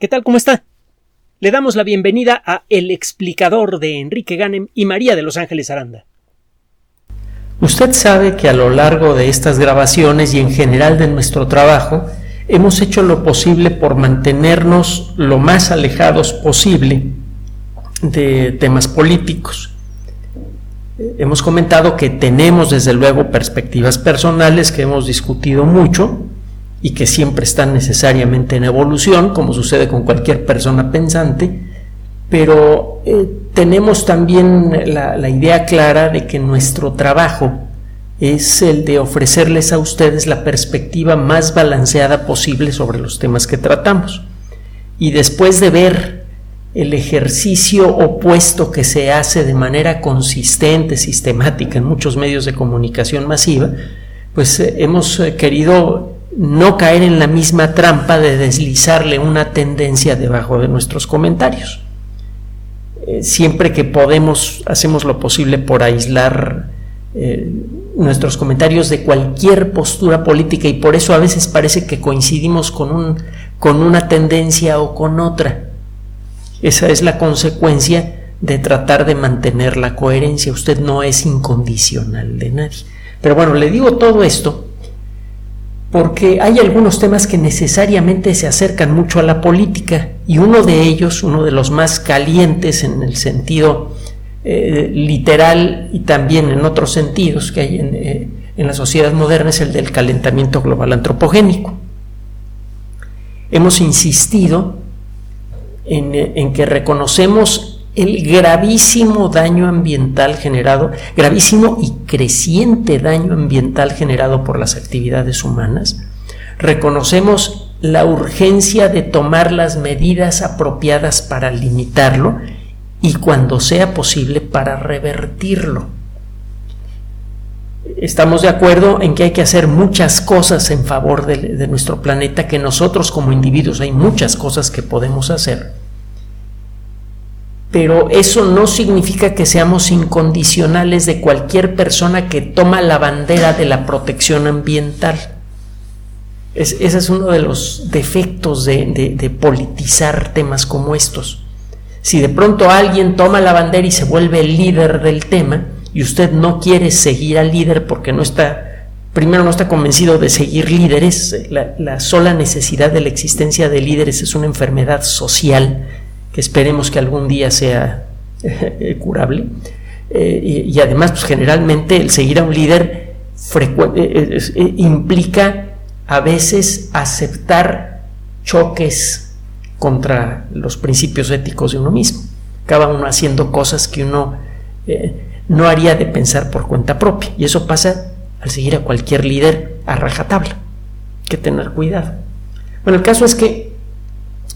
¿Qué tal? ¿Cómo está? Le damos la bienvenida a El explicador de Enrique Ganem y María de Los Ángeles Aranda. Usted sabe que a lo largo de estas grabaciones y en general de nuestro trabajo hemos hecho lo posible por mantenernos lo más alejados posible de temas políticos. Hemos comentado que tenemos desde luego perspectivas personales que hemos discutido mucho y que siempre están necesariamente en evolución, como sucede con cualquier persona pensante, pero eh, tenemos también la, idea clara de que nuestro trabajo es el de ofrecerles a ustedes la perspectiva más balanceada posible sobre los temas que tratamos. Y después de ver el ejercicio opuesto que se hace de manera consistente, sistemática en muchos medios de comunicación masiva, pues eh, hemos eh, querido no caer en la misma trampa de deslizarle una tendencia debajo de nuestros comentarios. Eh, siempre que podemos, hacemos lo posible por aislar eh, nuestros comentarios de cualquier postura política y por eso a veces parece que coincidimos con, un, con una tendencia o con otra. Esa es la consecuencia de tratar de mantener la coherencia. Usted no es incondicional de nadie. Pero bueno, le digo todo esto porque hay algunos temas que necesariamente se acercan mucho a la política y uno de ellos, uno de los más calientes en el sentido eh, literal y también en otros sentidos que hay en, eh, en la sociedad moderna, es el del calentamiento global antropogénico. Hemos insistido en, eh, en que reconocemos el gravísimo daño ambiental generado, gravísimo y creciente daño ambiental generado por las actividades humanas, reconocemos la urgencia de tomar las medidas apropiadas para limitarlo y cuando sea posible para revertirlo. Estamos de acuerdo en que hay que hacer muchas cosas en favor de, de nuestro planeta, que nosotros como individuos hay muchas cosas que podemos hacer pero eso no significa que seamos incondicionales de cualquier persona que toma la bandera de la protección ambiental. ese es uno de los defectos de, politizar temas como estos. Si de pronto alguien toma la bandera y se vuelve el líder del tema, y usted no quiere seguir al líder porque no está, primero no está convencido de seguir líderes, la sola necesidad de la existencia de líderes es una enfermedad social que esperemos que algún día sea eh, curable. Eh, y, además, pues, generalmente el seguir a un líder eh, implica a veces aceptar choques contra los principios éticos de uno mismo. Acaba uno haciendo cosas que uno no haría de pensar por cuenta propia. Y eso pasa al seguir a cualquier líder a rajatabla. Hay que tener cuidado. Bueno, el caso es que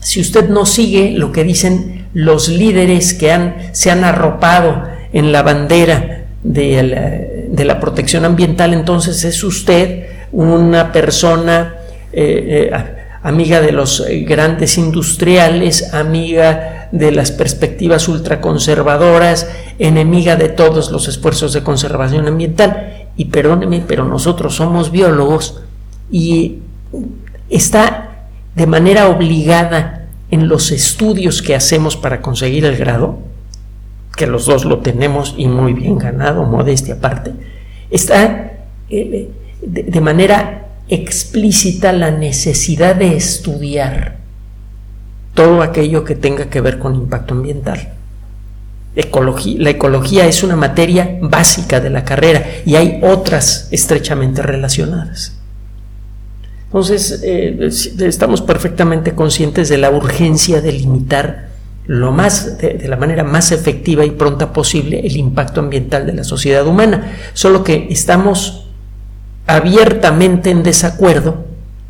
si usted no sigue lo que dicen los líderes que han, se han arropado en la bandera de la, protección ambiental, entonces es usted una persona eh, eh, amiga de los grandes industriales, amiga de las perspectivas ultraconservadoras, enemiga de todos los esfuerzos de conservación ambiental. Y perdóneme, pero nosotros somos biólogos y está de manera obligada en los estudios que hacemos para conseguir el grado, que los dos lo tenemos y muy bien ganado, modestia aparte, está eh, de, manera explícita la necesidad de estudiar todo aquello que tenga que ver con impacto ambiental. la ecología es una materia básica de la carrera y hay otras estrechamente relacionadas. Entonces, eh, estamos perfectamente conscientes de la urgencia de limitar lo más, de, la manera más efectiva y pronta posible el impacto ambiental de la sociedad humana. Solo que estamos abiertamente en desacuerdo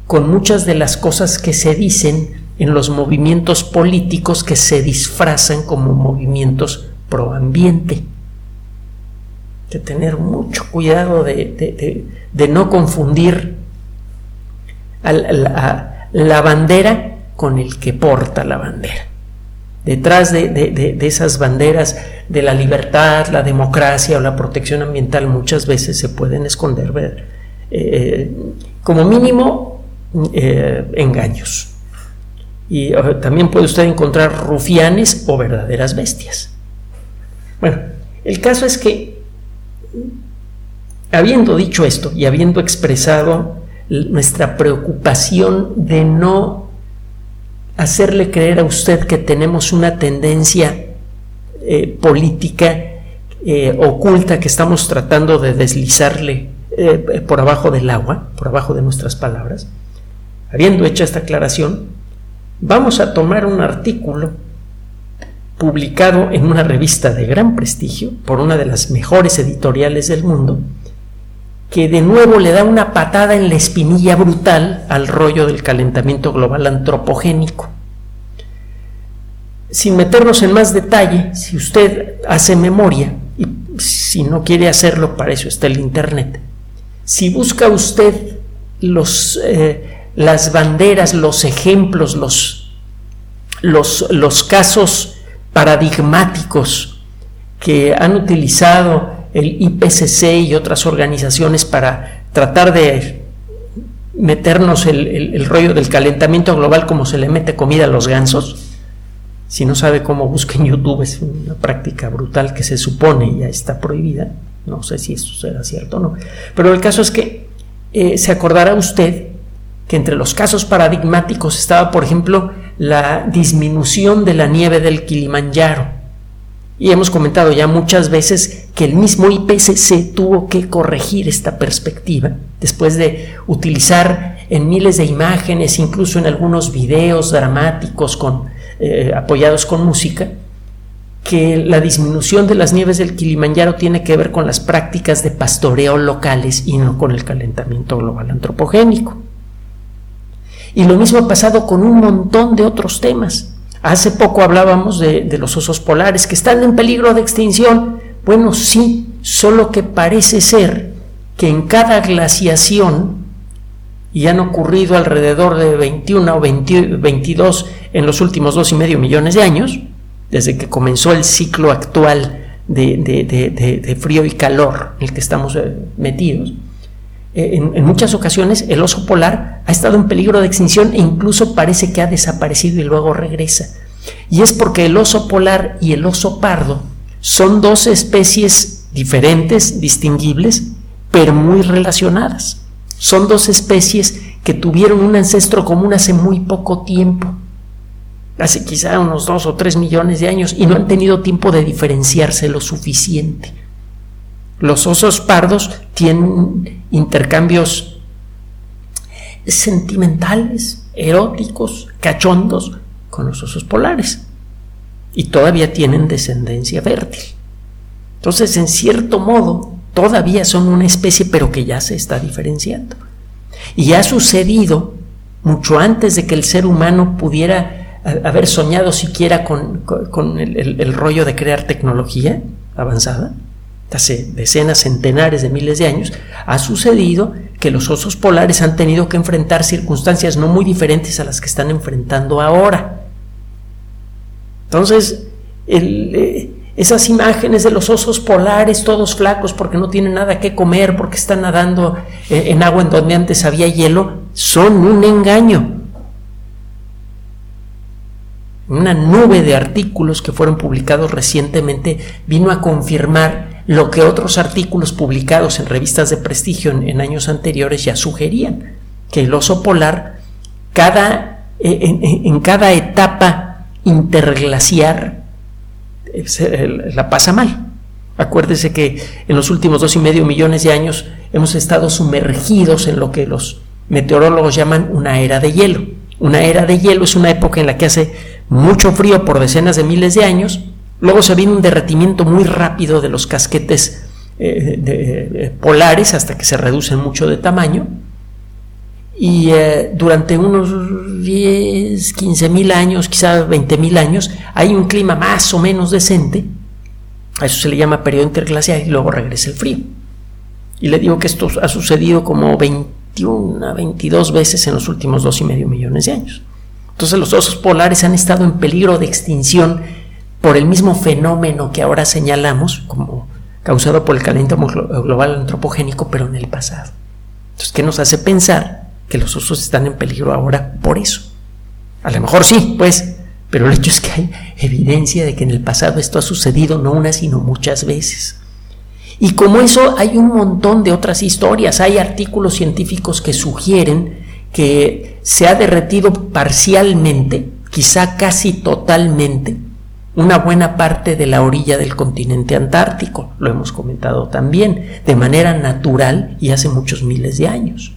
con muchas de las cosas que se dicen en los movimientos políticos que se disfrazan como movimientos pro ambiente. De tener mucho cuidado de, de no confundir la, bandera con el que porta la bandera. Detrás de, esas banderas de la libertad, la democracia o la protección ambiental muchas veces se pueden esconder, eh, como mínimo, eh, engaños. Y también puede usted encontrar rufianes o verdaderas bestias. Bueno, el caso es que, habiendo dicho esto y habiendo expresado nuestra preocupación de no hacerle creer a usted que tenemos una tendencia eh, política eh, oculta que estamos tratando de deslizarle eh, por abajo del agua, por abajo de nuestras palabras, habiendo hecho esta aclaración, vamos a tomar un artículo publicado en una revista de gran prestigio por una de las mejores editoriales del mundo, que de nuevo le da una patada en la espinilla brutal al rollo del calentamiento global antropogénico. Sin meternos en más detalle, si usted hace memoria, y si no quiere hacerlo, para eso está el Internet, si busca usted los, eh, las banderas, los ejemplos, los, los, los casos paradigmáticos que han utilizado el IPCC y otras organizaciones para tratar de meternos el, rollo del calentamiento global como se le mete comida a los gansos. Si no sabe cómo busca en YouTube, es una práctica brutal que se supone ya está prohibida. No sé si eso será cierto o no. Pero el caso es que eh, se acordará usted que entre los casos paradigmáticos estaba, por ejemplo, la disminución de la nieve del Kilimanjaro y hemos comentado ya muchas veces que el mismo IPCC tuvo que corregir esta perspectiva después de utilizar en miles de imágenes, incluso en algunos videos dramáticos con, eh, apoyados con música, que la disminución de las nieves del Kilimanjaro tiene que ver con las prácticas de pastoreo locales y no con el calentamiento global antropogénico. Y lo mismo ha pasado con un montón de otros temas. Hace poco hablábamos de, los osos polares que están en peligro de extinción. Bueno, sí, solo que parece ser que en cada glaciación, y han ocurrido alrededor de 21 o 22 en los últimos dos y medio millones de años, desde que comenzó el ciclo actual de, frío y calor en el que estamos eh, metidos, eh, en, muchas ocasiones el oso polar ha estado en peligro de extinción e incluso parece que ha desaparecido y luego regresa. Y es porque el oso polar y el oso pardo son dos especies diferentes, distinguibles, pero muy relacionadas. Son dos especies que tuvieron un ancestro común hace muy poco tiempo, hace quizá unos dos o tres millones de años, y no han tenido tiempo de diferenciarse lo suficiente. Los osos pardos tienen intercambios sentimentales, eróticos, cachondos con los osos polares y todavía tienen descendencia fértil. Entonces, en cierto modo, todavía son una especie, pero que ya se está diferenciando. Y ha sucedido mucho antes de que el ser humano pudiera haber soñado siquiera con, el rollo de crear tecnología avanzada hace decenas, centenares de miles de años, ha sucedido que los osos polares han tenido que enfrentar circunstancias no muy diferentes a las que están enfrentando ahora. Entonces, eh, esas imágenes de los osos polares, todos flacos porque no tienen nada que comer, porque están nadando eh, en agua en donde antes había hielo, son un engaño. Una nube de artículos que fueron publicados recientemente vino a confirmar lo que otros artículos publicados en revistas de prestigio en, años anteriores ya sugerían, que el oso polar cada, eh, en, cada etapa interglaciar eh, la pasa mal. Acuérdese que en los últimos dos y medio millones de años hemos estado sumergidos en lo que los meteorólogos llaman una era de hielo. Una era de hielo es una época en la que hace mucho frío por decenas de miles de años Luego se viene un derretimiento muy rápido de los casquetes eh, eh, polares hasta que se reducen mucho de tamaño. Y eh, durante unos 10, 15 mil años, quizá 20 mil años, hay un clima más o menos decente. A eso se le llama periodo interglacial y luego regresa el frío. Y le digo que esto ha sucedido como 21 a 22 veces en los últimos dos y medio millones de años. Entonces los osos polares han estado en peligro de extinción por el mismo fenómeno que ahora señalamos como causado por el calentamiento global antropogénico, pero en el pasado. Entonces, ¿qué nos hace pensar que los osos están en peligro ahora por eso? A lo mejor sí, pues, pero el hecho es que hay evidencia de que en el pasado esto ha sucedido no una, sino muchas veces. Y como eso hay un montón de otras historias, hay artículos científicos que sugieren que se ha derretido parcialmente, quizá casi totalmente, una buena parte de la orilla del continente antártico, lo hemos comentado también, de manera natural y hace muchos miles de años.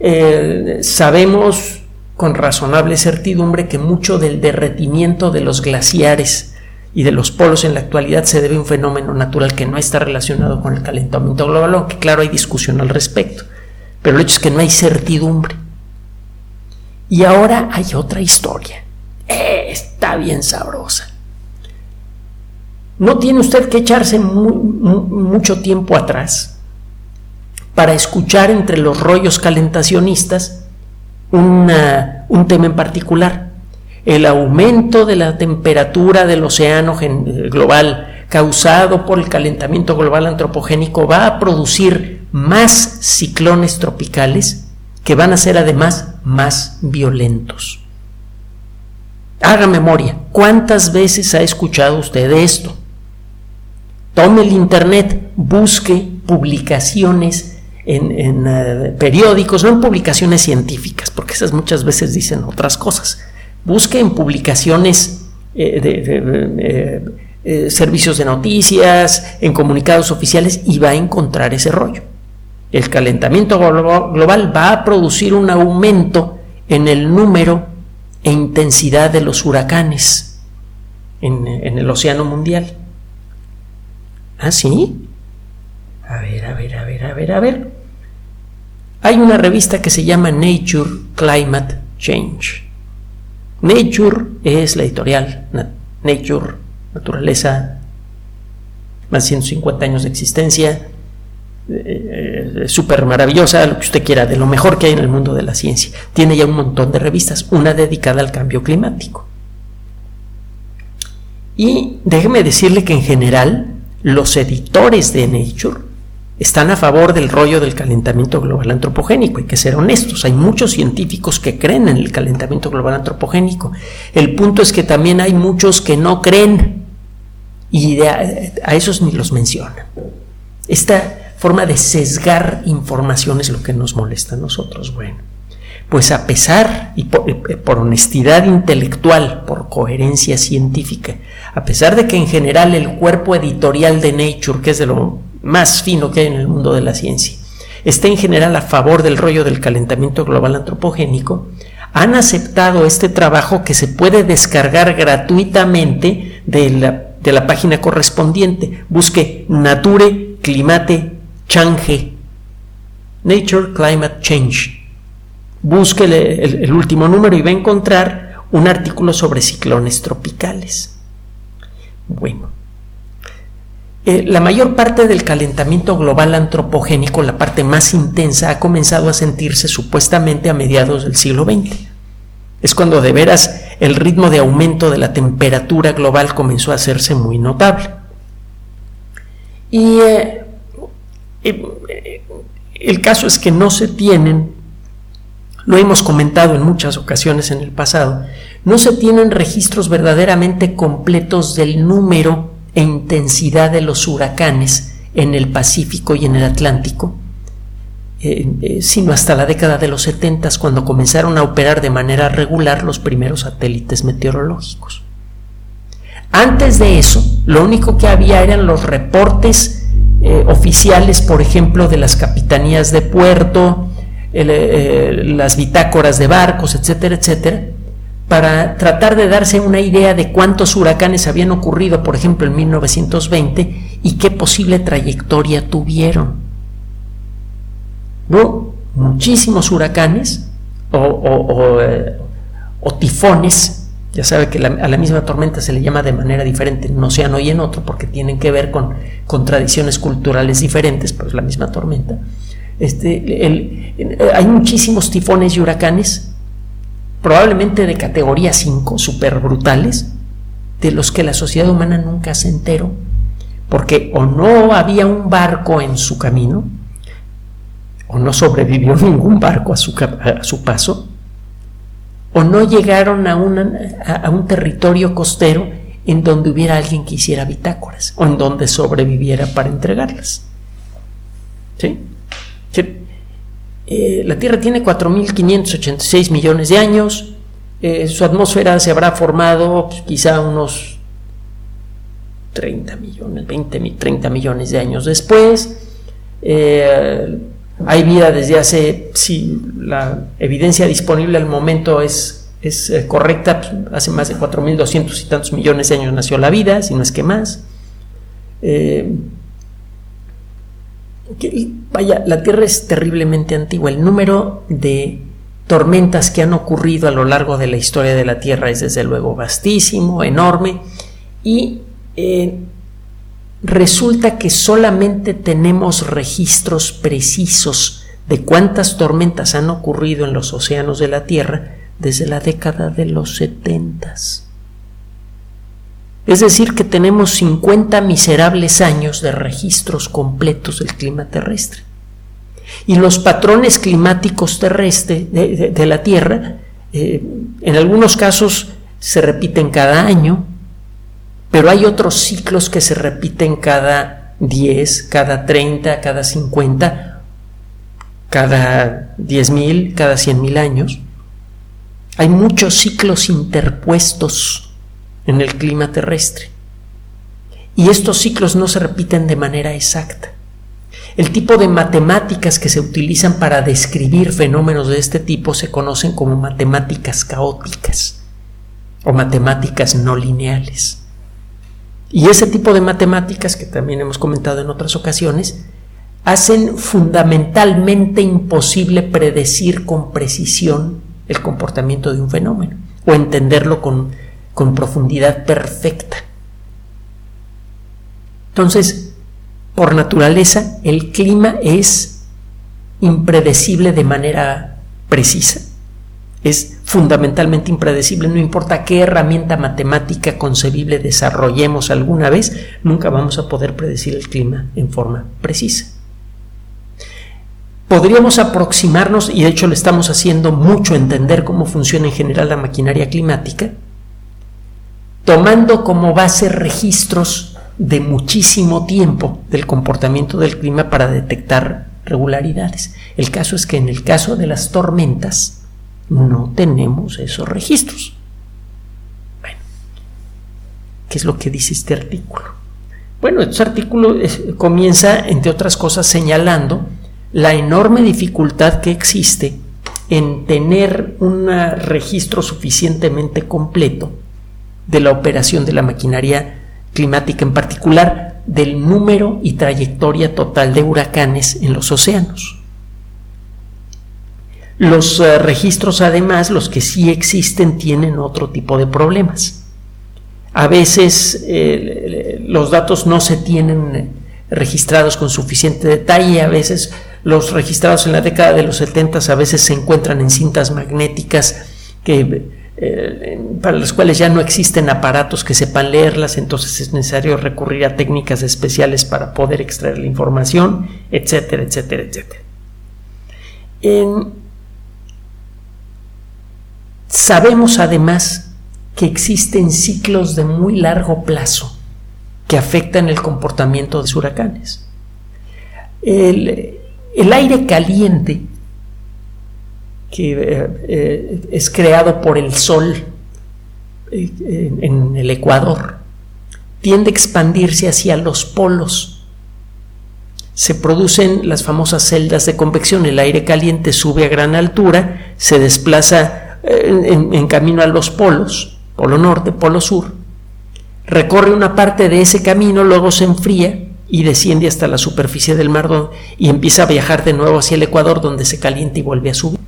Eh, sabemos con razonable certidumbre que mucho del derretimiento de los glaciares y de los polos en la actualidad se debe a un fenómeno natural que no está relacionado con el calentamiento global, aunque claro hay discusión al respecto. Pero el hecho es que no hay certidumbre. Y ahora hay otra historia. Está bien sabrosa. No tiene usted que echarse mucho tiempo atrás para escuchar entre los rollos calentacionistas un tema en particular. El aumento de la temperatura del océano global causado por el calentamiento global antropogénico va a producir más ciclones tropicales que van a ser además más violentos. Haga memoria, ¿cuántas veces ha escuchado usted esto? Tome el Internet, busque publicaciones en, eh, periódicos, no en publicaciones científicas, porque esas muchas veces dicen otras cosas. Busque en publicaciones eh, de, eh, servicios de noticias, en comunicados oficiales y va a encontrar ese rollo. El calentamiento global va a producir un aumento en el número e intensidad de los huracanes en, en el océano mundial. ¿Ah, sí? A ver, a ver, a ver, a ver, a ver. Hay una revista que se llama Nature Climate Change. Nature es la editorial, Nature, naturaleza, más de 150 años de existencia, eh, súper maravillosa, lo que usted quiera, de lo mejor que hay en el mundo de la ciencia. Tiene ya un montón de revistas, una dedicada al cambio climático. Y déjeme decirle que en general los editores de Nature están a favor del rollo del calentamiento global antropogénico. Hay que ser honestos. Hay muchos científicos que creen en el calentamiento global antropogénico. El punto es que también hay muchos que no creen y a, esos ni los mencionan. Esta forma de sesgar información es lo que nos molesta a nosotros. Bueno, pues a pesar, y por, por, honestidad intelectual, por coherencia científica, a pesar de que en general el cuerpo editorial de Nature, que es de lo más fino que hay en el mundo de la ciencia, está en general a favor del rollo del calentamiento global antropogénico, han aceptado este trabajo que se puede descargar gratuitamente de la, de la página correspondiente. Busque Nature Climate Change, Nature Climate Change. Busque el último número y va a encontrar un artículo sobre ciclones tropicales. Bueno, eh, la mayor parte del calentamiento global antropogénico, la parte más intensa, ha comenzado a sentirse supuestamente a mediados del siglo XX. Es cuando de veras el ritmo de aumento de la temperatura global comenzó a hacerse muy notable. Y eh, el caso es que no se tienen, lo hemos comentado en muchas ocasiones en el pasado, no se tienen registros verdaderamente completos del número e intensidad de los huracanes en el Pacífico y en el Atlántico, eh, eh, sino hasta la década de los 70 cuando comenzaron a operar de manera regular los primeros satélites meteorológicos. Antes de eso, lo único que había eran los reportes eh, oficiales, por ejemplo, de las capitanías de puerto, las bitácoras de barcos, etcétera, etcétera, para tratar de darse una idea de cuántos huracanes habían ocurrido, por ejemplo, en 1920 y qué posible trayectoria tuvieron. ¿No? Muchísimos huracanes o, eh, tifones, ya sabe que a la misma tormenta se le llama de manera diferente en un océano y en otro porque tienen que ver con, con tradiciones culturales diferentes, pero es la misma tormenta. Este, hay muchísimos tifones y huracanes probablemente de categoría 5, super brutales, de los que la sociedad humana nunca se enteró, porque o no había un barco en su camino, o no sobrevivió ningún barco a su, a su paso, o no llegaron a, a, un territorio costero en donde hubiera alguien que hiciera bitácoras o en donde sobreviviera para entregarlas. ¿Sí? Eh, la Tierra tiene 4.586 millones de años, eh, su atmósfera se habrá formado pues, quizá unos 30 millones, 20, 30 millones de años después. Eh, hay vida desde hace, si la evidencia disponible al momento es, es eh, correcta, hace más de 4.200 y tantos millones de años nació la vida, si no es que más. Eh, vaya, la Tierra es terriblemente antigua. El número de tormentas que han ocurrido a lo largo de la historia de la Tierra es desde luego vastísimo, enorme, y eh, resulta que solamente tenemos registros precisos de cuántas tormentas han ocurrido en los océanos de la Tierra desde la década de los setentas. Es decir, que tenemos 50 miserables años de registros completos del clima terrestre. Y los patrones climáticos terrestres de, la Tierra, eh, en algunos casos se repiten cada año, pero hay otros ciclos que se repiten cada 10, cada 30, cada 50, cada 10.000, cada 100.000 años. Hay muchos ciclos interpuestos en el clima terrestre. Y estos ciclos no se repiten de manera exacta. El tipo de matemáticas que se utilizan para describir fenómenos de este tipo se conocen como matemáticas caóticas o matemáticas no lineales. Y ese tipo de matemáticas, que también hemos comentado en otras ocasiones, hacen fundamentalmente imposible predecir con precisión el comportamiento de un fenómeno o entenderlo con, con profundidad perfecta. Entonces, por naturaleza, el clima es impredecible de manera precisa es fundamentalmente impredecible, no importa qué herramienta matemática concebible desarrollemos alguna vez, nunca vamos a poder predecir el clima en forma precisa. Podríamos aproximarnos, y de hecho le estamos haciendo mucho entender cómo funciona en general la maquinaria climática, tomando como base registros de muchísimo tiempo del comportamiento del clima para detectar regularidades. El caso es que en el caso de las tormentas, no tenemos esos registros. Bueno, ¿qué es lo que dice este artículo? Bueno, este artículo comienza, entre otras cosas, señalando la enorme dificultad que existe en tener un registro suficientemente completo de la operación de la maquinaria climática, en particular del número y trayectoria total de huracanes en los océanos. Los eh, registros, además, los que sí existen, tienen otro tipo de problemas. A veces eh, los datos no se tienen registrados con suficiente detalle, a veces los registrados en la década de los 70 a veces se encuentran en cintas magnéticas que, eh, para las cuales ya no existen aparatos que sepan leerlas, entonces es necesario recurrir a técnicas especiales para poder extraer la información, etcétera, etcétera, etcétera. En, Sabemos además que existen ciclos de muy largo plazo que afectan el comportamiento de los huracanes. El, aire caliente que eh, eh, es creado por el sol eh, en el Ecuador tiende a expandirse hacia los polos. Se producen las famosas celdas de convección. El aire caliente sube a gran altura, se desplaza en, camino a los polos, polo norte, polo sur, recorre una parte de ese camino, luego se enfría y desciende hasta la superficie del mar y empieza a viajar de nuevo hacia el Ecuador donde se calienta y vuelve a subir.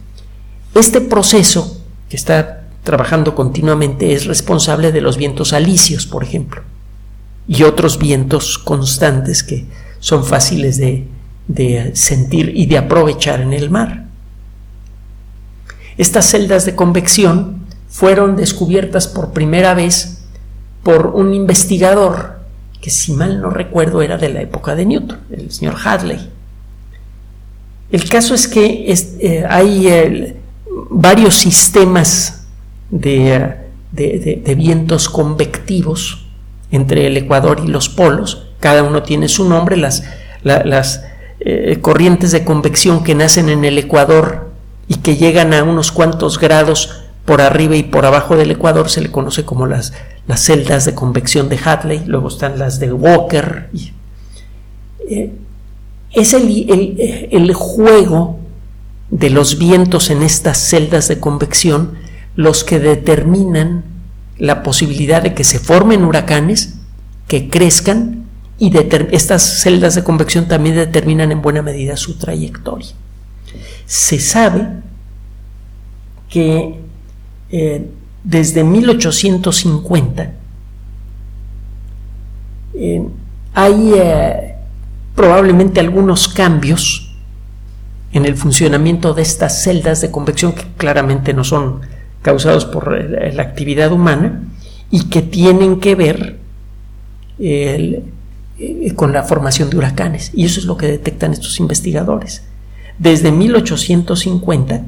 Este proceso que está trabajando continuamente es responsable de los vientos alisios, por ejemplo, y otros vientos constantes que son fáciles de sentir y de aprovechar en el mar. Estas celdas de convección fueron descubiertas por primera vez por un investigador que si mal no recuerdo era de la época de Newton, el señor Hadley. El caso es que eh, hay eh, varios sistemas de, vientos convectivos entre el Ecuador y los polos. Cada uno tiene su nombre. Las, las eh, corrientes de convección que nacen en el Ecuador y que llegan a unos cuantos grados por arriba y por abajo del Ecuador se le conoce como las, las celdas de convección de Hadley, luego están las de Walker. Eh, es el, el, juego de los vientos en estas celdas de convección los que determinan la posibilidad de que se formen huracanes, que crezcan y estas celdas de convección también determinan en buena medida su trayectoria. Se sabe que eh, desde 1850 eh, hay eh, probablemente algunos cambios en el funcionamiento de estas celdas de convección que claramente no son causados por la actividad humana y que tienen que ver con la formación de huracanes. Y eso es lo que detectan estos investigadores. Desde 1850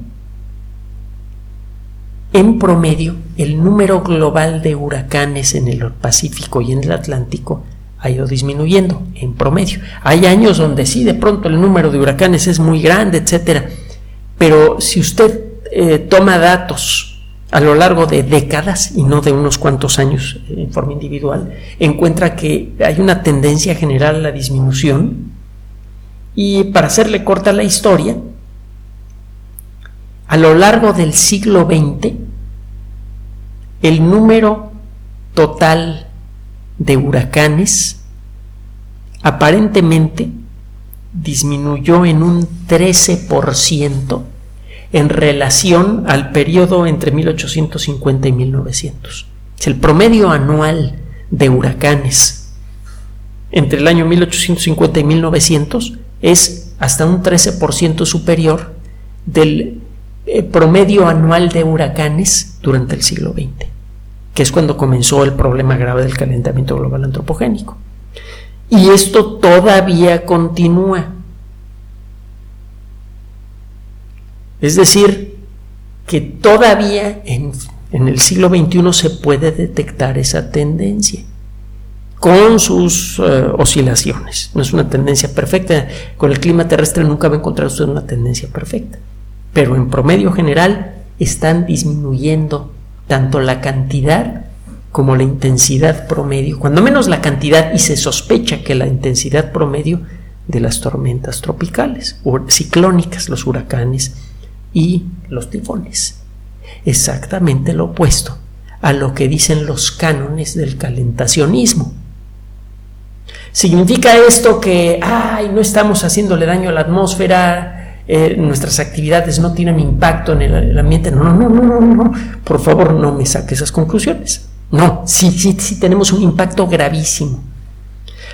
en promedio, el número global de huracanes en el Pacífico y en el Atlántico ha ido disminuyendo, en promedio. Hay años donde sí, de pronto el número de huracanes es muy grande, etcétera. Pero si usted eh, toma datos a lo largo de décadas y no de unos cuantos años eh, en forma individual, encuentra que hay una tendencia general a la disminución. Y para hacerle corta la historia, a lo largo del siglo XX, el número total de huracanes aparentemente disminuyó en un 13% en relación al periodo entre 1850 y 1900. El promedio anual de huracanes entre el año 1850 y 1900 es hasta un 13% superior del eh, promedio anual de huracanes durante el siglo XX, que es cuando comenzó el problema grave del calentamiento global antropogénico. Y esto todavía continúa. Es decir, que todavía en, el siglo XXI se puede detectar esa tendencia con sus eh, oscilaciones. No es una tendencia perfecta. Con el clima terrestre nunca va a encontrar usted una tendencia perfecta pero en promedio general están disminuyendo tanto la cantidad como la intensidad promedio, cuando menos la cantidad y se sospecha que la intensidad promedio de las tormentas tropicales o ciclónicas, los huracanes y los tifones. Exactamente lo opuesto a lo que dicen los cánones del calentacionismo. ¿Significa esto que, ay, no estamos haciéndole daño a la atmósfera, eh, nuestras actividades no tienen impacto en el, ambiente. No, no, no, no, no, por favor no me saque esas conclusiones. No, sí, sí, sí tenemos un impacto gravísimo.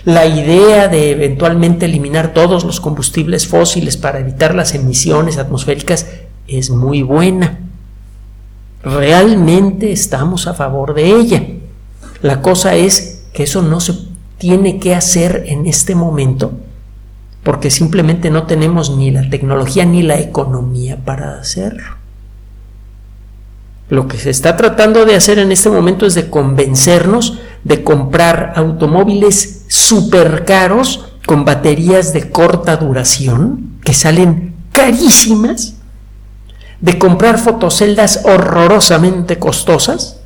La idea de eventualmente eliminar todos los combustibles fósiles para evitar las emisiones atmosféricas es muy buena. Realmente estamos a favor de ella. La cosa es que eso no se tiene que hacer en este momento porque simplemente no tenemos ni la tecnología ni la economía para hacerlo. Lo que se está tratando de hacer en este momento es de convencernos de comprar automóviles súper caros con baterías de corta duración que salen carísimas, de comprar fotoceldas horrorosamente costosas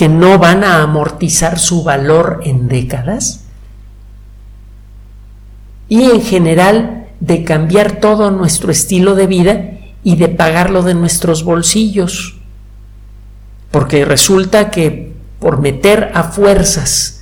que no van a amortizar su valor en décadas y en general de cambiar todo nuestro estilo de vida y de pagarlo de nuestros bolsillos. Porque resulta que por meter a fuerzas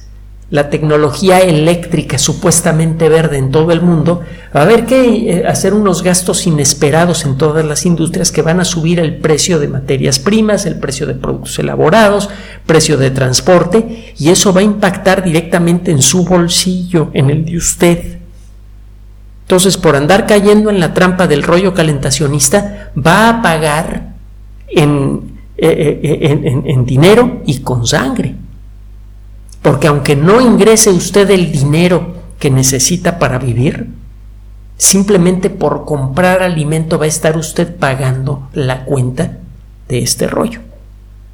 la tecnología eléctrica supuestamente verde en todo el mundo, va a haber que eh, hacer unos gastos inesperados en todas las industrias que van a subir el precio de materias primas, el precio de productos elaborados, precio de transporte, y eso va a impactar directamente en su bolsillo, en el de usted. Entonces, por andar cayendo en la trampa del rollo calentacionista, va a pagar en, eh, eh, en, dinero y con sangre. Porque aunque no ingrese usted el dinero que necesita para vivir, simplemente por comprar alimento va a estar usted pagando la cuenta de este rollo.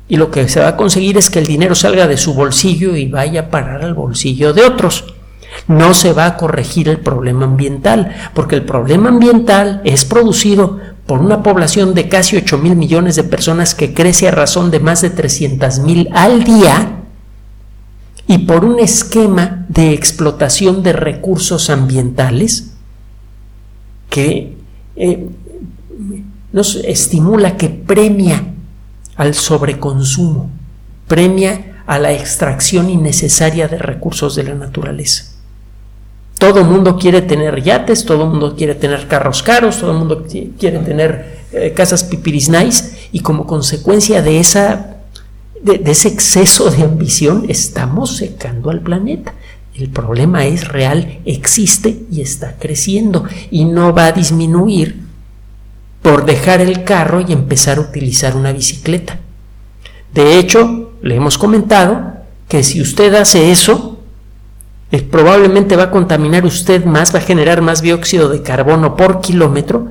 Y lo que se va a conseguir es que el dinero salga de su bolsillo y vaya a parar al bolsillo de otros. No se va a corregir el problema ambiental, porque el problema ambiental es producido por una población de casi 8 mil millones de personas que crece a razón de más de 300 mil al día y por un esquema de explotación de recursos ambientales que eh, nos estimula, que premia al sobreconsumo, premia a la extracción innecesaria de recursos de la naturaleza. Todo el mundo quiere tener yates, todo el mundo quiere tener carros caros, todo el mundo quiere tener eh, casas pipiris nice y como consecuencia de, esa, de, ese exceso de ambición estamos secando al planeta. El problema es real, existe y está creciendo y no va a disminuir por dejar el carro y empezar a utilizar una bicicleta. De hecho, le hemos comentado que si usted hace eso, eh, probablemente va a contaminar usted más, va a generar más dióxido de carbono por kilómetro.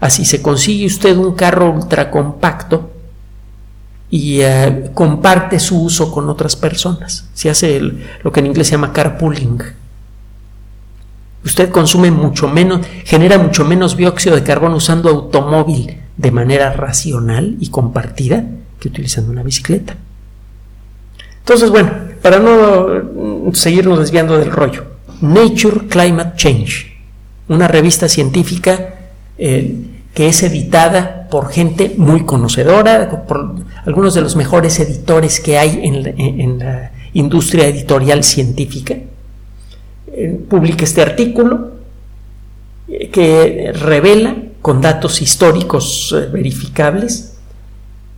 Así se consigue usted un carro ultracompacto y eh, comparte su uso con otras personas. Se hace lo que en inglés se llama carpooling. Usted consume mucho menos, genera mucho menos dióxido de carbono usando automóvil de manera racional y compartida que utilizando una bicicleta. Entonces, bueno, para no seguirnos desviando del rollo, Nature Climate Change, una revista científica eh, que es editada por gente muy conocedora, por algunos de los mejores editores que hay en la, industria editorial científica. Eh, publica este artículo eh, que revela con datos históricos verificables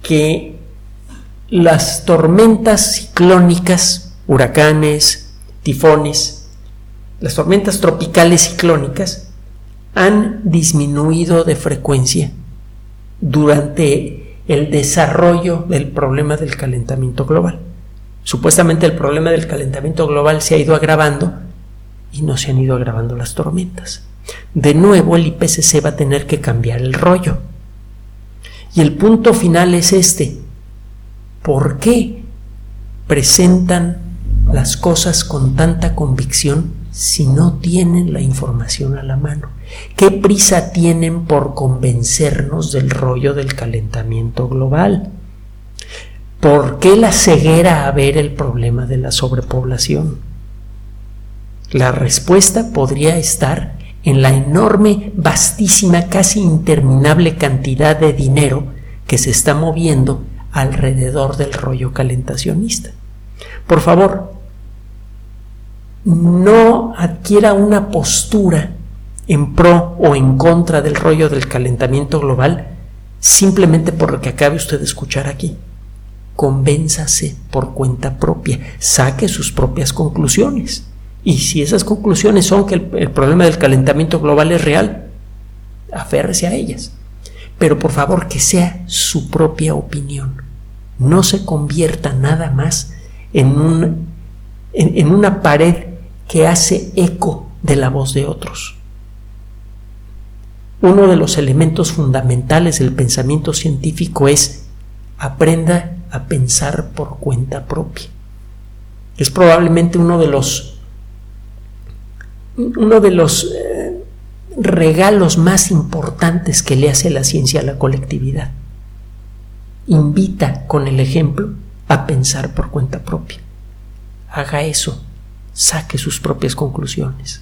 que las tormentas ciclónicas, huracanes, tifones, las tormentas tropicales ciclónicas han disminuido de frecuencia durante el desarrollo del problema del calentamiento global. Supuestamente el problema del calentamiento global se ha ido agravando y no se han ido agravando las tormentas. De nuevo el IPCC va a tener que cambiar el rollo. Y el punto final es este. ¿Por qué presentan las cosas con tanta convicción si no tienen la información a la mano? ¿Qué prisa tienen por convencernos del rollo del calentamiento global? ¿Por qué la ceguera a ver el problema de la sobrepoblación? La respuesta podría estar en la enorme, vastísima, casi interminable cantidad de dinero que se está moviendo alrededor del rollo calentacionista. Por favor, no adquiera una postura en pro o en contra del rollo del calentamiento global simplemente por lo que acabe usted de escuchar aquí. Convénzase por cuenta propia, saque sus propias conclusiones. Y si esas conclusiones son que el, problema del calentamiento global es real, aférrese a ellas pero por favor que sea su propia opinión. No se convierta nada más en, en, una pared que hace eco de la voz de otros. Uno de los elementos fundamentales del pensamiento científico es aprenda a pensar por cuenta propia. Es probablemente uno de los uno de los eh, regalos más importantes que le hace la ciencia a la colectividad. Invita con el ejemplo a pensar por cuenta propia. Haga eso, saque sus propias conclusiones.